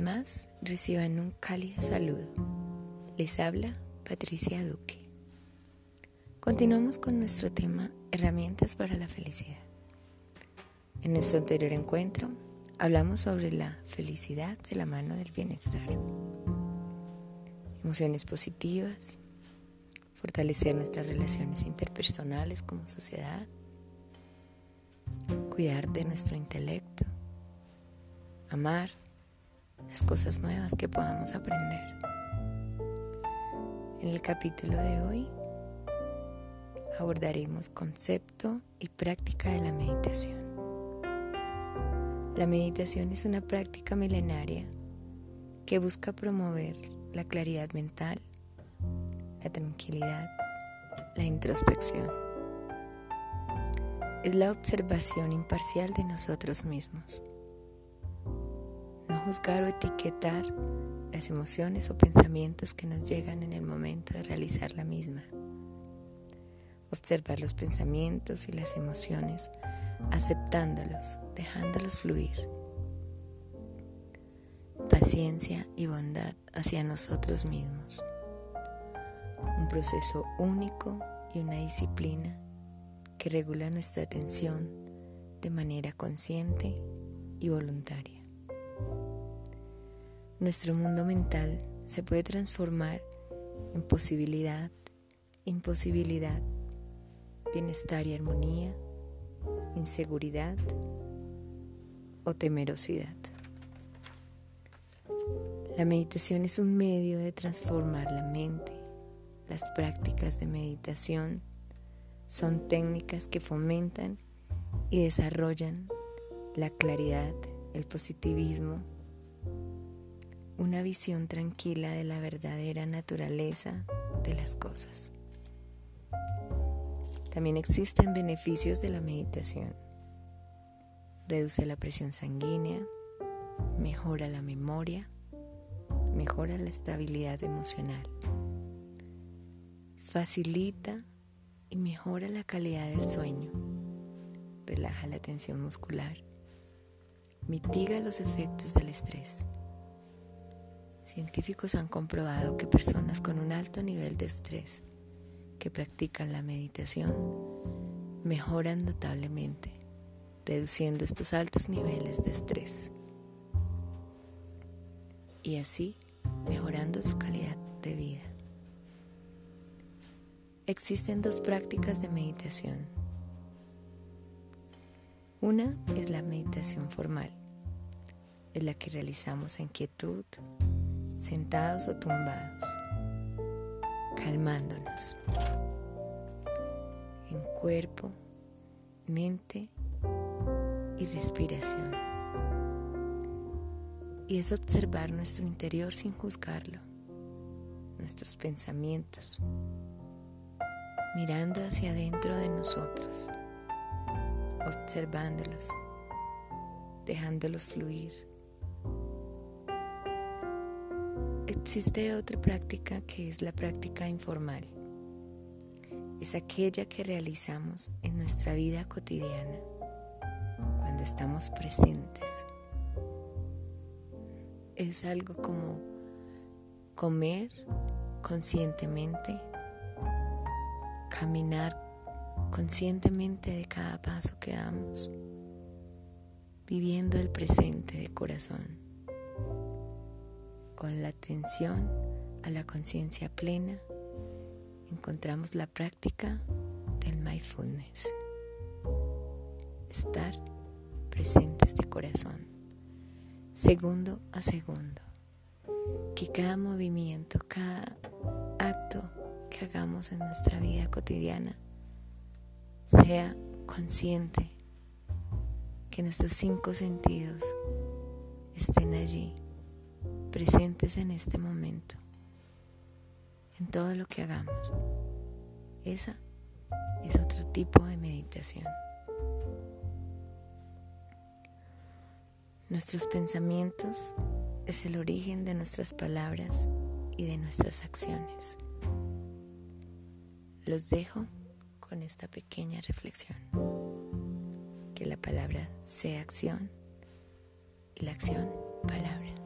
más, reciban un cálido saludo. Les habla Patricia Duque. Continuamos con nuestro tema Herramientas para la felicidad. En nuestro anterior encuentro hablamos sobre la felicidad de la mano del bienestar. Emociones positivas, fortalecer nuestras relaciones interpersonales como sociedad, cuidar de nuestro intelecto, amar las cosas nuevas que podamos aprender. En el capítulo de hoy abordaremos concepto y práctica de la meditación. La meditación es una práctica milenaria que busca promover la claridad mental, la tranquilidad, la introspección. Es la observación imparcial de nosotros mismos juzgar o etiquetar las emociones o pensamientos que nos llegan en el momento de realizar la misma. Observar los pensamientos y las emociones, aceptándolos, dejándolos fluir. Paciencia y bondad hacia nosotros mismos. Un proceso único y una disciplina que regula nuestra atención de manera consciente y voluntaria. Nuestro mundo mental se puede transformar en posibilidad, imposibilidad, bienestar y armonía, inseguridad o temerosidad. La meditación es un medio de transformar la mente. Las prácticas de meditación son técnicas que fomentan y desarrollan la claridad, el positivismo, una visión tranquila de la verdadera naturaleza de las cosas. También existen beneficios de la meditación. Reduce la presión sanguínea, mejora la memoria, mejora la estabilidad emocional, facilita y mejora la calidad del sueño, relaja la tensión muscular, mitiga los efectos del estrés Científicos han comprobado que personas con un alto nivel de estrés que practican la meditación mejoran notablemente, reduciendo estos altos niveles de estrés y así mejorando su calidad de vida. Existen dos prácticas de meditación. Una es la meditación formal, es la que realizamos en quietud, sentados o tumbados, calmándonos en cuerpo, mente y respiración. Y es observar nuestro interior sin juzgarlo, nuestros pensamientos, mirando hacia adentro de nosotros, observándolos, dejándolos fluir Existe otra práctica que es la práctica informal. Es aquella que realizamos en nuestra vida cotidiana, cuando estamos presentes. Es algo como comer conscientemente, caminar conscientemente de cada paso que damos, viviendo el presente de corazón con la atención a la conciencia plena, encontramos la práctica del mindfulness. Estar presentes de corazón, segundo a segundo. Que cada movimiento, cada acto que hagamos en nuestra vida cotidiana sea consciente, que nuestros cinco sentidos estén allí presentes en este momento, en todo lo que hagamos. Esa es otro tipo de meditación. Nuestros pensamientos es el origen de nuestras palabras y de nuestras acciones. Los dejo con esta pequeña reflexión. Que la palabra sea acción y la acción palabra.